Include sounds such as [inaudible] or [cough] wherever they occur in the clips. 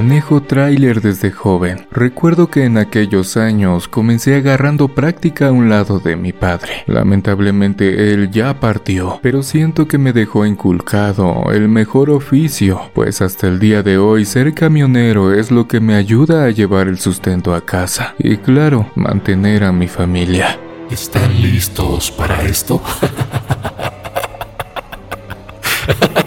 Manejo tráiler desde joven. Recuerdo que en aquellos años comencé agarrando práctica a un lado de mi padre. Lamentablemente él ya partió, pero siento que me dejó inculcado el mejor oficio, pues hasta el día de hoy ser camionero es lo que me ayuda a llevar el sustento a casa y claro, mantener a mi familia. ¿Están listos para esto? [laughs]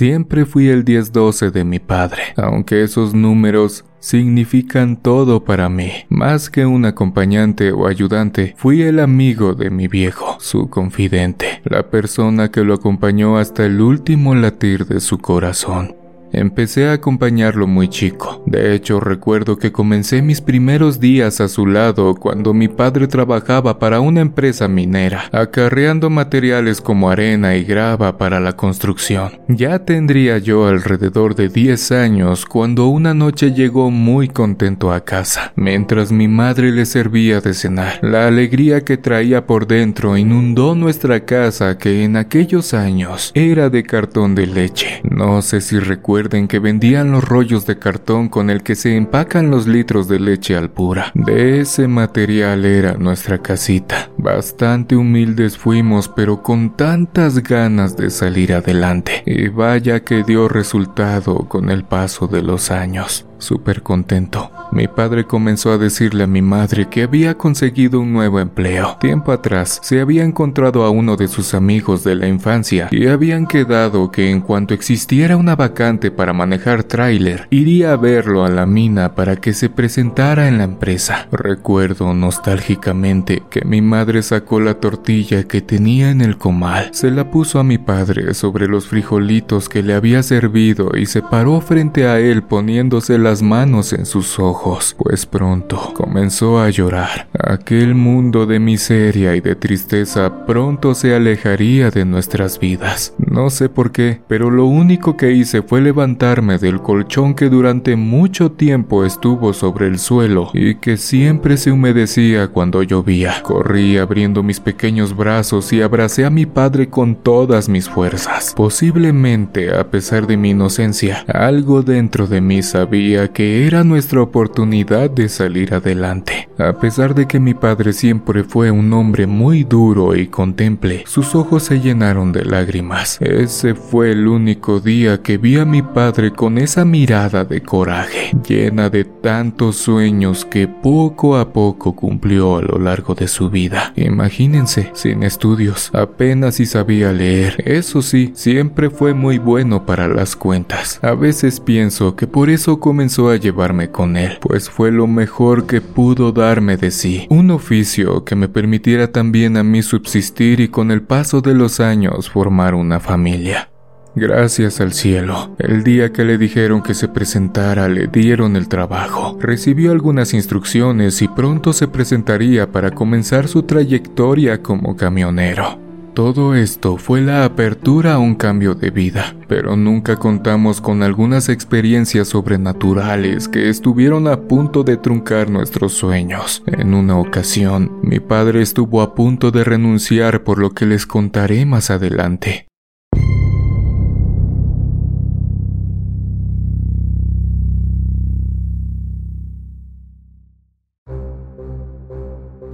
Siempre fui el 10-12 de mi padre, aunque esos números significan todo para mí. Más que un acompañante o ayudante, fui el amigo de mi viejo, su confidente, la persona que lo acompañó hasta el último latir de su corazón. Empecé a acompañarlo muy chico. De hecho, recuerdo que comencé mis primeros días a su lado cuando mi padre trabajaba para una empresa minera, acarreando materiales como arena y grava para la construcción. Ya tendría yo alrededor de 10 años cuando una noche llegó muy contento a casa, mientras mi madre le servía de cenar. La alegría que traía por dentro inundó nuestra casa que en aquellos años era de cartón de leche. No sé si recuerdo Recuerden que vendían los rollos de cartón con el que se empacan los litros de leche al pura. De ese material era nuestra casita. Bastante humildes fuimos, pero con tantas ganas de salir adelante. Y vaya que dio resultado con el paso de los años súper contento. Mi padre comenzó a decirle a mi madre que había conseguido un nuevo empleo. Tiempo atrás se había encontrado a uno de sus amigos de la infancia y habían quedado que en cuanto existiera una vacante para manejar tráiler, iría a verlo a la mina para que se presentara en la empresa. Recuerdo nostálgicamente que mi madre sacó la tortilla que tenía en el comal, se la puso a mi padre sobre los frijolitos que le había servido y se paró frente a él poniéndose la manos en sus ojos, pues pronto comenzó a llorar. Aquel mundo de miseria y de tristeza pronto se alejaría de nuestras vidas. No sé por qué, pero lo único que hice fue levantarme del colchón que durante mucho tiempo estuvo sobre el suelo y que siempre se humedecía cuando llovía. Corrí abriendo mis pequeños brazos y abracé a mi padre con todas mis fuerzas. Posiblemente, a pesar de mi inocencia, algo dentro de mí sabía que era nuestra oportunidad de salir adelante. A pesar de que mi padre siempre fue un hombre muy duro y contemple, sus ojos se llenaron de lágrimas. Ese fue el único día que vi a mi padre con esa mirada de coraje, llena de tantos sueños que poco a poco cumplió a lo largo de su vida. Imagínense, sin estudios, apenas si sabía leer. Eso sí, siempre fue muy bueno para las cuentas. A veces pienso que por eso comenzó a llevarme con él, pues fue lo mejor que pudo darme de sí, un oficio que me permitiera también a mí subsistir y con el paso de los años formar una familia. Gracias al cielo, el día que le dijeron que se presentara le dieron el trabajo. Recibió algunas instrucciones y pronto se presentaría para comenzar su trayectoria como camionero. Todo esto fue la apertura a un cambio de vida, pero nunca contamos con algunas experiencias sobrenaturales que estuvieron a punto de truncar nuestros sueños. En una ocasión, mi padre estuvo a punto de renunciar por lo que les contaré más adelante.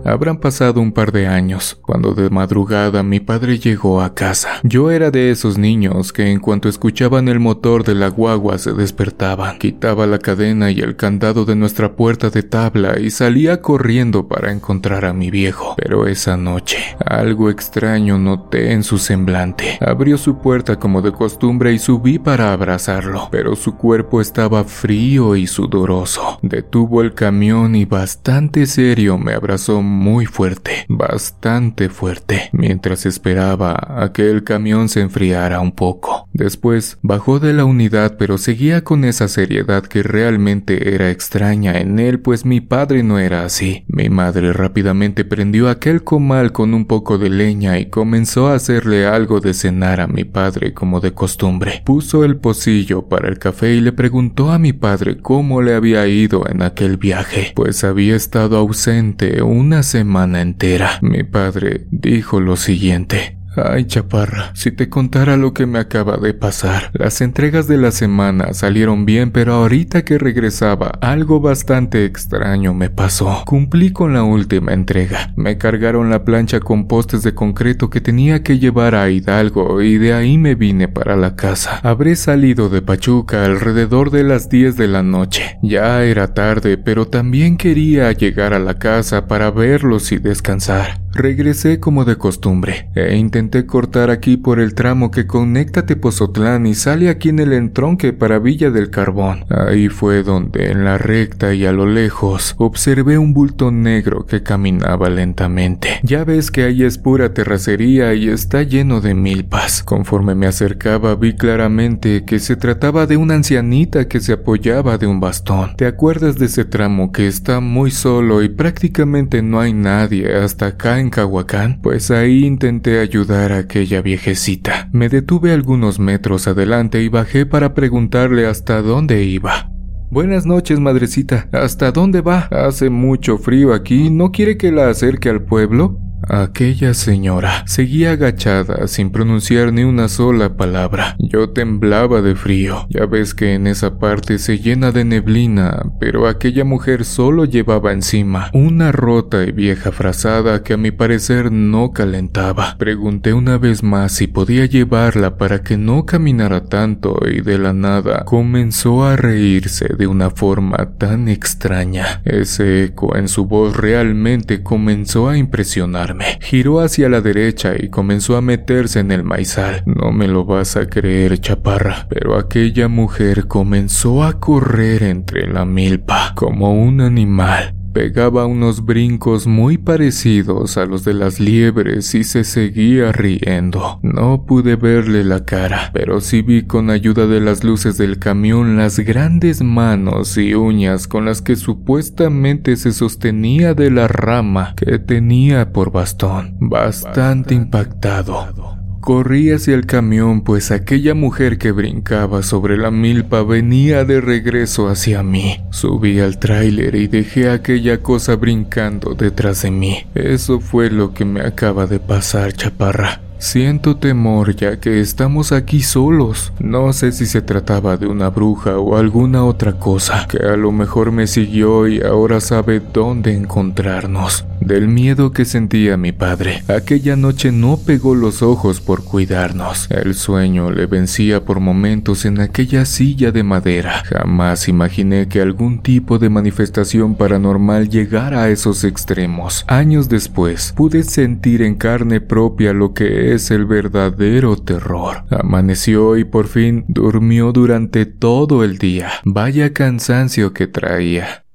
Habrán pasado un par de años, cuando de madrugada mi padre llegó a casa. Yo era de esos niños que en cuanto escuchaban el motor de la guagua se despertaban. Quitaba la cadena y el candado de nuestra puerta de tabla y salía corriendo para encontrar a mi viejo. Pero esa noche, algo extraño noté en su semblante. Abrió su puerta como de costumbre y subí para abrazarlo, pero su cuerpo estaba frío y sudoroso. Detuvo el camión y bastante serio me abrazó muy fuerte, bastante fuerte, mientras esperaba a que el camión se enfriara un poco. Después bajó de la unidad pero seguía con esa seriedad que realmente era extraña en él pues mi padre no era así. Mi madre rápidamente prendió aquel comal con un poco de leña y comenzó a hacerle algo de cenar a mi padre como de costumbre. Puso el pocillo para el café y le preguntó a mi padre cómo le había ido en aquel viaje, pues había estado ausente una semana entera. Mi padre dijo lo siguiente. Ay, chaparra, si te contara lo que me acaba de pasar. Las entregas de la semana salieron bien, pero ahorita que regresaba, algo bastante extraño me pasó. Cumplí con la última entrega. Me cargaron la plancha con postes de concreto que tenía que llevar a Hidalgo y de ahí me vine para la casa. Habré salido de Pachuca alrededor de las 10 de la noche. Ya era tarde, pero también quería llegar a la casa para verlos y descansar. Regresé como de costumbre e intenté cortar aquí por el tramo que conecta Tepozotlán y sale aquí en el entronque para Villa del Carbón. Ahí fue donde en la recta y a lo lejos observé un bulto negro que caminaba lentamente. Ya ves que ahí es pura terracería y está lleno de milpas. Conforme me acercaba vi claramente que se trataba de una ancianita que se apoyaba de un bastón. ¿Te acuerdas de ese tramo que está muy solo y prácticamente no hay nadie hasta acá en Cahuacán? Pues ahí intenté ayudar a aquella viejecita. Me detuve algunos metros adelante y bajé para preguntarle hasta dónde iba. Buenas noches, madrecita. ¿Hasta dónde va? Hace mucho frío aquí. ¿No quiere que la acerque al pueblo? Aquella señora seguía agachada sin pronunciar ni una sola palabra. Yo temblaba de frío. Ya ves que en esa parte se llena de neblina, pero aquella mujer solo llevaba encima una rota y vieja frazada que a mi parecer no calentaba. Pregunté una vez más si podía llevarla para que no caminara tanto y de la nada comenzó a reírse de una forma tan extraña. Ese eco en su voz realmente comenzó a Giró hacia la derecha y comenzó a meterse en el maizal. No me lo vas a creer, chaparra, pero aquella mujer comenzó a correr entre la milpa como un animal pegaba unos brincos muy parecidos a los de las liebres y se seguía riendo. No pude verle la cara, pero sí vi con ayuda de las luces del camión las grandes manos y uñas con las que supuestamente se sostenía de la rama que tenía por bastón. Bastante impactado. Corrí hacia el camión, pues aquella mujer que brincaba sobre la milpa venía de regreso hacia mí. Subí al tráiler y dejé aquella cosa brincando detrás de mí. Eso fue lo que me acaba de pasar, chaparra. Siento temor ya que estamos aquí solos. No sé si se trataba de una bruja o alguna otra cosa que a lo mejor me siguió y ahora sabe dónde encontrarnos. Del miedo que sentía mi padre, aquella noche no pegó los ojos por cuidarnos. El sueño le vencía por momentos en aquella silla de madera. Jamás imaginé que algún tipo de manifestación paranormal llegara a esos extremos. Años después, pude sentir en carne propia lo que es el verdadero terror. Amaneció y por fin durmió durante todo el día. Vaya cansancio que traía.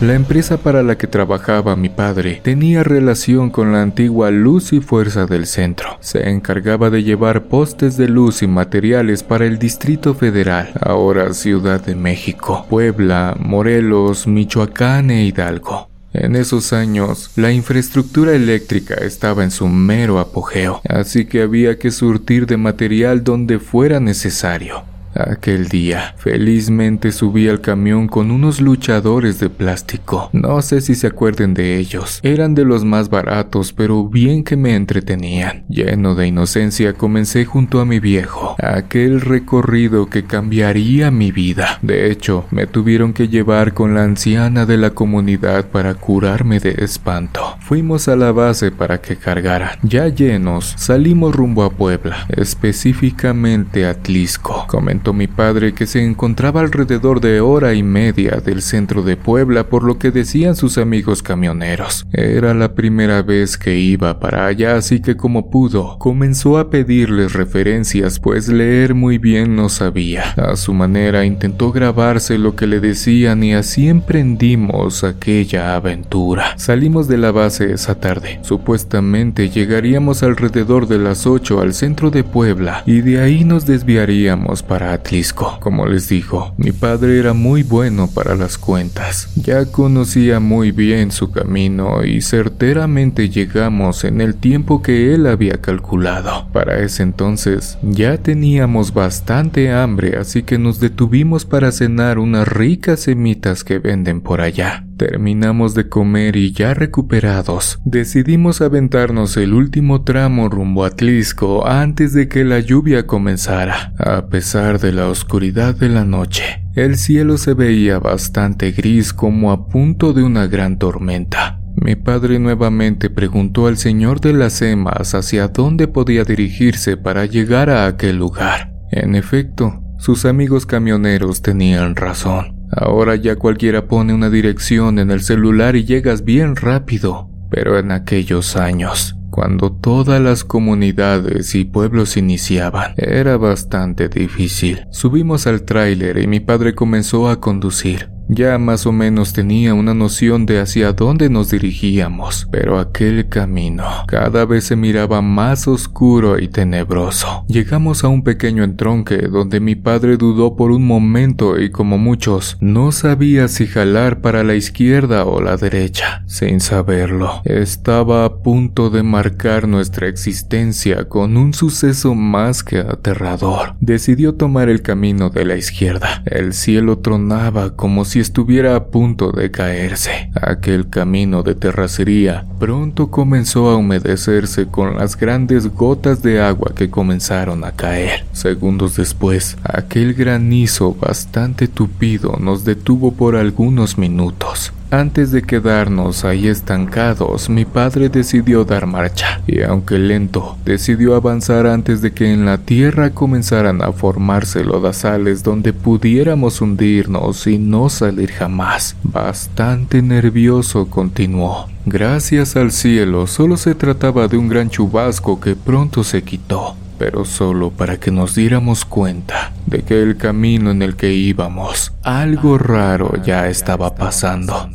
La empresa para la que trabajaba mi padre tenía relación con la antigua Luz y Fuerza del Centro. Se encargaba de llevar postes de luz y materiales para el Distrito Federal, ahora Ciudad de México, Puebla, Morelos, Michoacán e Hidalgo. En esos años, la infraestructura eléctrica estaba en su mero apogeo, así que había que surtir de material donde fuera necesario. Aquel día, felizmente subí al camión con unos luchadores de plástico. No sé si se acuerden de ellos. Eran de los más baratos, pero bien que me entretenían. Lleno de inocencia, comencé junto a mi viejo, aquel recorrido que cambiaría mi vida. De hecho, me tuvieron que llevar con la anciana de la comunidad para curarme de espanto. Fuimos a la base para que cargaran. Ya llenos, salimos rumbo a Puebla, específicamente a Tlisco. Mi padre que se encontraba alrededor de hora y media del centro de Puebla por lo que decían sus amigos camioneros. Era la primera vez que iba para allá así que como pudo, comenzó a pedirles referencias pues leer muy bien no sabía. A su manera intentó grabarse lo que le decían y así emprendimos aquella aventura. Salimos de la base esa tarde. Supuestamente llegaríamos alrededor de las 8 al centro de Puebla y de ahí nos desviaríamos para a Atlisco. Como les digo, mi padre era muy bueno para las cuentas. Ya conocía muy bien su camino y certeramente llegamos en el tiempo que él había calculado. Para ese entonces ya teníamos bastante hambre, así que nos detuvimos para cenar unas ricas semitas que venden por allá. Terminamos de comer y ya recuperados, decidimos aventarnos el último tramo rumbo a Tlisco antes de que la lluvia comenzara. A pesar de la oscuridad de la noche, el cielo se veía bastante gris como a punto de una gran tormenta. Mi padre nuevamente preguntó al señor de las emas hacia dónde podía dirigirse para llegar a aquel lugar. En efecto, sus amigos camioneros tenían razón. Ahora ya cualquiera pone una dirección en el celular y llegas bien rápido, pero en aquellos años, cuando todas las comunidades y pueblos iniciaban, era bastante difícil. Subimos al tráiler y mi padre comenzó a conducir. Ya más o menos tenía una noción de hacia dónde nos dirigíamos, pero aquel camino cada vez se miraba más oscuro y tenebroso. Llegamos a un pequeño entronque donde mi padre dudó por un momento y como muchos, no sabía si jalar para la izquierda o la derecha. Sin saberlo, estaba a punto de marcar nuestra existencia con un suceso más que aterrador. Decidió tomar el camino de la izquierda. El cielo tronaba como si estuviera a punto de caerse. Aquel camino de terracería pronto comenzó a humedecerse con las grandes gotas de agua que comenzaron a caer. Segundos después, aquel granizo bastante tupido nos detuvo por algunos minutos. Antes de quedarnos ahí estancados, mi padre decidió dar marcha, y aunque lento, decidió avanzar antes de que en la tierra comenzaran a formarse lodazales donde pudiéramos hundirnos y no salir jamás. Bastante nervioso continuó. Gracias al cielo, solo se trataba de un gran chubasco que pronto se quitó pero solo para que nos diéramos cuenta de que el camino en el que íbamos, algo raro ya estaba pasando.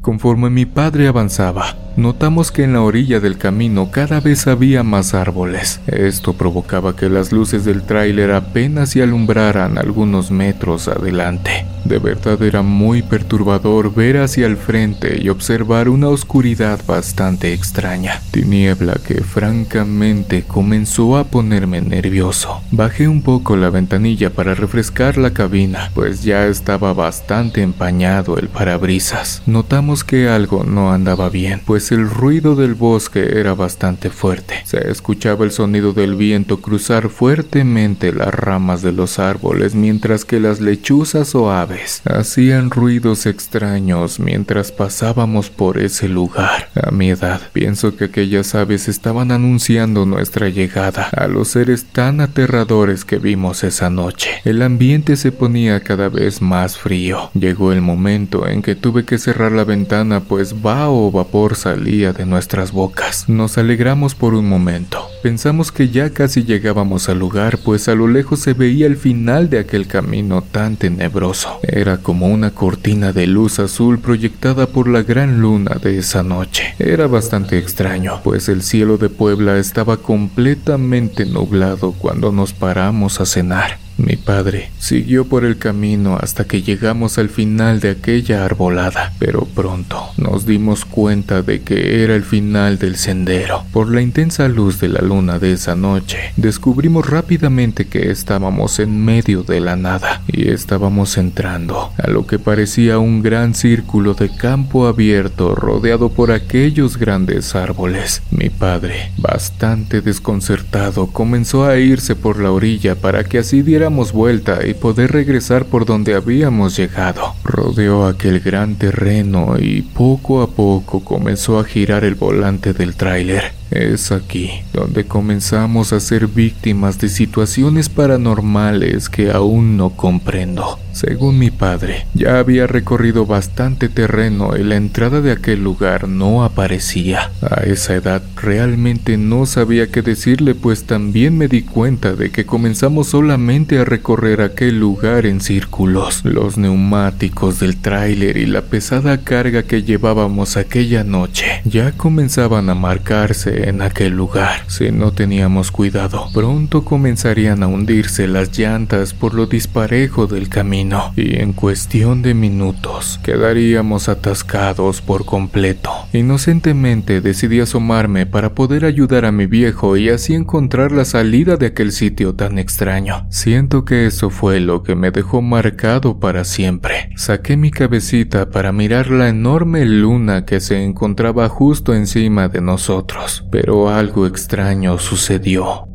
Conforme mi padre avanzaba, notamos que en la orilla del camino cada vez había más árboles. Esto provocaba que las luces del tráiler apenas se alumbraran algunos metros adelante. De verdad era muy perturbador ver hacia el frente y observar una oscuridad bastante extraña, tiniebla que francamente comenzó a ponerme nervioso. Bajé un poco la ventanilla para refrescar la cabina, pues ya estaba bastante empañado el parabrisas. Notamos que algo no andaba bien, pues el ruido del bosque era bastante fuerte. Se escuchaba el sonido del viento cruzar fuertemente las ramas de los árboles mientras que las lechuzas o aves hacían ruidos extraños mientras pasábamos por ese lugar. A mi edad, pienso que aquellas aves estaban anunciando nuestra llegada a los seres tan aterradores que vimos esa noche. El ambiente se ponía cada vez más frío. Llegó el momento en que tuve que cerrar la ventana pues vaho o vapor salía de nuestras bocas. Nos alegramos por un momento. Pensamos que ya casi llegábamos al lugar pues a lo lejos se veía el final de aquel camino tan tenebroso. Era como una cortina de luz azul proyectada por la gran luna de esa noche. Era bastante extraño, pues el cielo de Puebla estaba completamente nublado cuando nos paramos a cenar. Mi padre siguió por el camino hasta que llegamos al final de aquella arbolada, pero pronto nos dimos cuenta de que era el final del sendero. Por la intensa luz de la luna de esa noche, descubrimos rápidamente que estábamos en medio de la nada y estábamos entrando a lo que parecía un gran círculo de campo abierto rodeado por aquellos grandes árboles. Mi padre, bastante desconcertado, comenzó a irse por la orilla para que así diera vuelta y poder regresar por donde habíamos llegado. Rodeó aquel gran terreno y poco a poco comenzó a girar el volante del tráiler. Es aquí donde comenzamos a ser víctimas de situaciones paranormales que aún no comprendo. Según mi padre, ya había recorrido bastante terreno y la entrada de aquel lugar no aparecía. A esa edad realmente no sabía qué decirle pues también me di cuenta de que comenzamos solamente a recorrer aquel lugar en círculos. Los neumáticos del tráiler y la pesada carga que llevábamos aquella noche ya comenzaban a marcarse en aquel lugar. Si no teníamos cuidado, pronto comenzarían a hundirse las llantas por lo disparejo del camino y en cuestión de minutos quedaríamos atascados por completo. Inocentemente decidí asomarme para poder ayudar a mi viejo y así encontrar la salida de aquel sitio tan extraño. Siento que eso fue lo que me dejó marcado para siempre. Saqué mi cabecita para mirar la enorme luna que se encontraba justo encima de nosotros, pero algo extraño sucedió.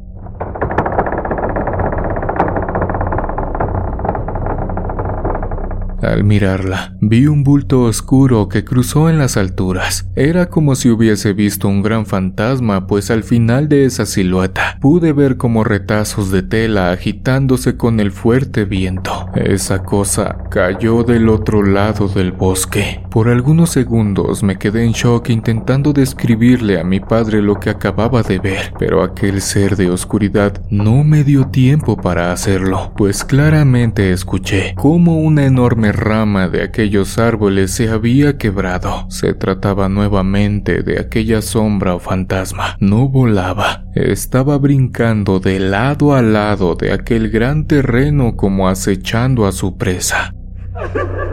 Al mirarla, vi un bulto oscuro que cruzó en las alturas. Era como si hubiese visto un gran fantasma, pues al final de esa silueta pude ver como retazos de tela agitándose con el fuerte viento. Esa cosa cayó del otro lado del bosque. Por algunos segundos me quedé en shock intentando describirle a mi padre lo que acababa de ver, pero aquel ser de oscuridad no me dio tiempo para hacerlo, pues claramente escuché como una enorme rama de aquellos árboles se había quebrado. Se trataba nuevamente de aquella sombra o fantasma. No volaba, estaba brincando de lado a lado de aquel gran terreno como acechando a su presa. [laughs]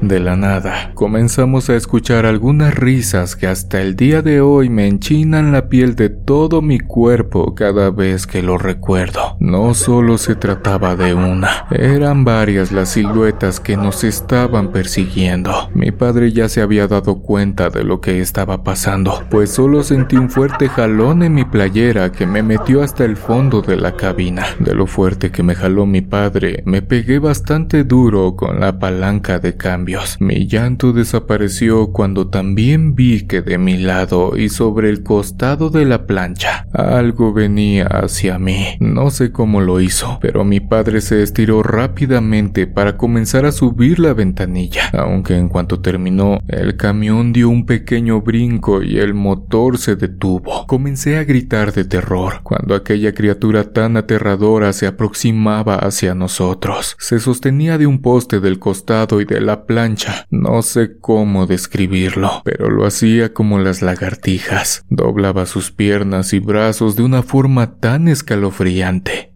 De la nada, comenzamos a escuchar algunas risas que hasta el día de hoy me enchinan la piel de todo mi cuerpo cada vez que lo recuerdo. No solo se trataba de una, eran varias las siluetas que nos estaban persiguiendo. Mi padre ya se había dado cuenta de lo que estaba pasando, pues solo sentí un fuerte jalón en mi playera que me metió hasta el fondo de la cabina. De lo fuerte que me jaló mi padre, me pegué bastante duro con la palanca de cambio mi llanto desapareció cuando también vi que de mi lado y sobre el costado de la plancha algo venía hacia mí. No sé cómo lo hizo, pero mi padre se estiró rápidamente para comenzar a subir la ventanilla, aunque en cuanto terminó, el camión dio un pequeño brinco y el motor se detuvo. Comencé a gritar de terror cuando aquella criatura tan aterradora se aproximaba hacia nosotros. Se sostenía de un poste del costado y de la plancha no sé cómo describirlo, pero lo hacía como las lagartijas. Doblaba sus piernas y brazos de una forma tan escalofriante.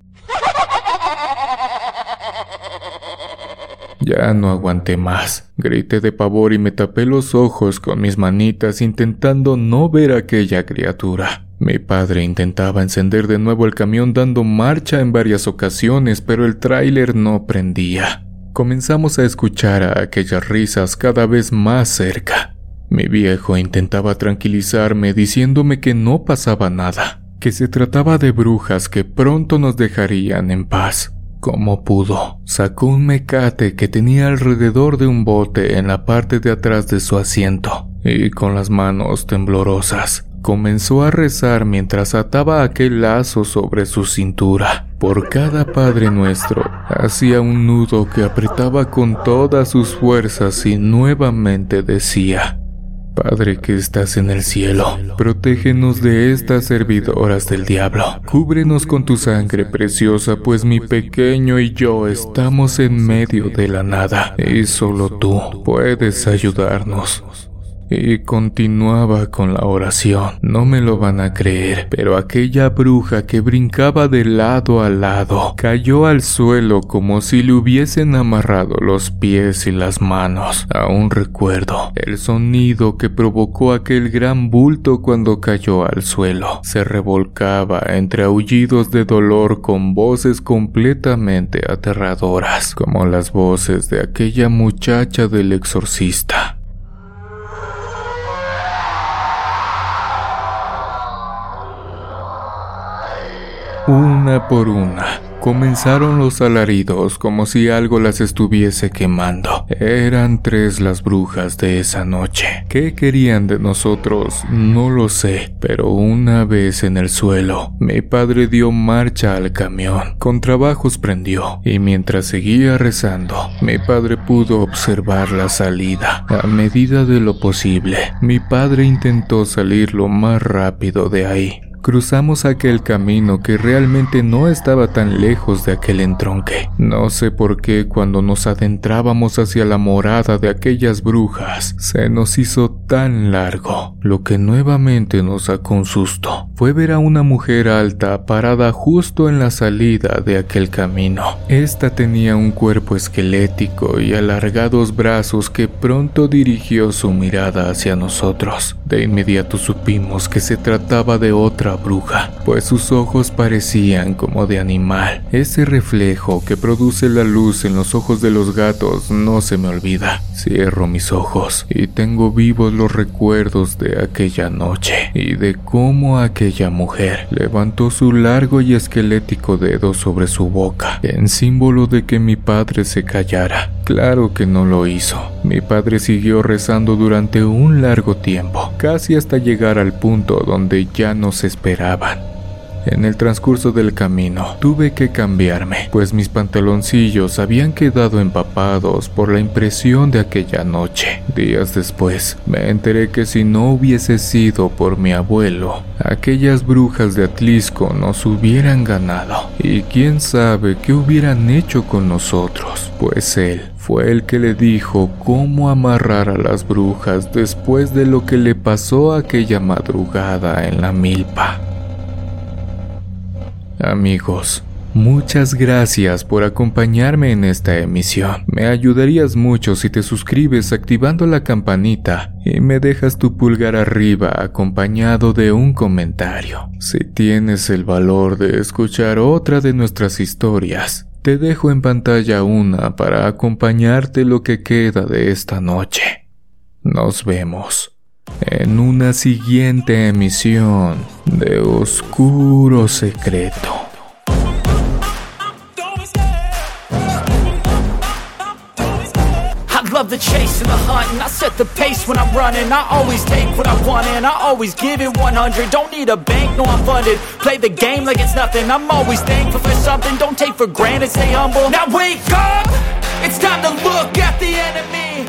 Ya no aguanté más. Grité de pavor y me tapé los ojos con mis manitas intentando no ver a aquella criatura. Mi padre intentaba encender de nuevo el camión dando marcha en varias ocasiones, pero el tráiler no prendía comenzamos a escuchar a aquellas risas cada vez más cerca. Mi viejo intentaba tranquilizarme diciéndome que no pasaba nada, que se trataba de brujas que pronto nos dejarían en paz. Como pudo, sacó un mecate que tenía alrededor de un bote en la parte de atrás de su asiento y con las manos temblorosas comenzó a rezar mientras ataba aquel lazo sobre su cintura. Por cada Padre nuestro, hacía un nudo que apretaba con todas sus fuerzas y nuevamente decía, Padre que estás en el cielo, protégenos de estas servidoras del diablo. Cúbrenos con tu sangre preciosa, pues mi pequeño y yo estamos en medio de la nada, y solo tú puedes ayudarnos y continuaba con la oración. No me lo van a creer, pero aquella bruja que brincaba de lado a lado cayó al suelo como si le hubiesen amarrado los pies y las manos. Aún recuerdo el sonido que provocó aquel gran bulto cuando cayó al suelo. Se revolcaba entre aullidos de dolor con voces completamente aterradoras, como las voces de aquella muchacha del exorcista. Una por una, comenzaron los alaridos como si algo las estuviese quemando. Eran tres las brujas de esa noche. ¿Qué querían de nosotros? No lo sé, pero una vez en el suelo, mi padre dio marcha al camión. Con trabajos prendió, y mientras seguía rezando, mi padre pudo observar la salida. A medida de lo posible, mi padre intentó salir lo más rápido de ahí cruzamos aquel camino que realmente no estaba tan lejos de aquel entronque. No sé por qué cuando nos adentrábamos hacia la morada de aquellas brujas, se nos hizo tan largo. Lo que nuevamente nos sacó un susto fue ver a una mujer alta parada justo en la salida de aquel camino. Esta tenía un cuerpo esquelético y alargados brazos que pronto dirigió su mirada hacia nosotros. De inmediato supimos que se trataba de otra bruja, pues sus ojos parecían como de animal. Ese reflejo que produce la luz en los ojos de los gatos no se me olvida. Cierro mis ojos y tengo vivos los recuerdos de aquella noche y de cómo aquella mujer levantó su largo y esquelético dedo sobre su boca en símbolo de que mi padre se callara. Claro que no lo hizo. Mi padre siguió rezando durante un largo tiempo, casi hasta llegar al punto donde ya nos esperaban. En el transcurso del camino tuve que cambiarme, pues mis pantaloncillos habían quedado empapados por la impresión de aquella noche. Días después, me enteré que si no hubiese sido por mi abuelo, aquellas brujas de Atlisco nos hubieran ganado. Y quién sabe qué hubieran hecho con nosotros, pues él fue el que le dijo cómo amarrar a las brujas después de lo que le pasó aquella madrugada en la milpa. Amigos, muchas gracias por acompañarme en esta emisión. Me ayudarías mucho si te suscribes activando la campanita y me dejas tu pulgar arriba acompañado de un comentario. Si tienes el valor de escuchar otra de nuestras historias, te dejo en pantalla una para acompañarte lo que queda de esta noche. Nos vemos en una siguiente emisión de Oscuro Secreto. the chase and the hunt And I set the pace when I'm running. I always take what I want and I always give it 100 Don't need a bank, no I'm funded. Play the game like it's nothing. I'm always thankful for something. Don't take for granted, stay humble. Now wake up! It's time to look at the enemy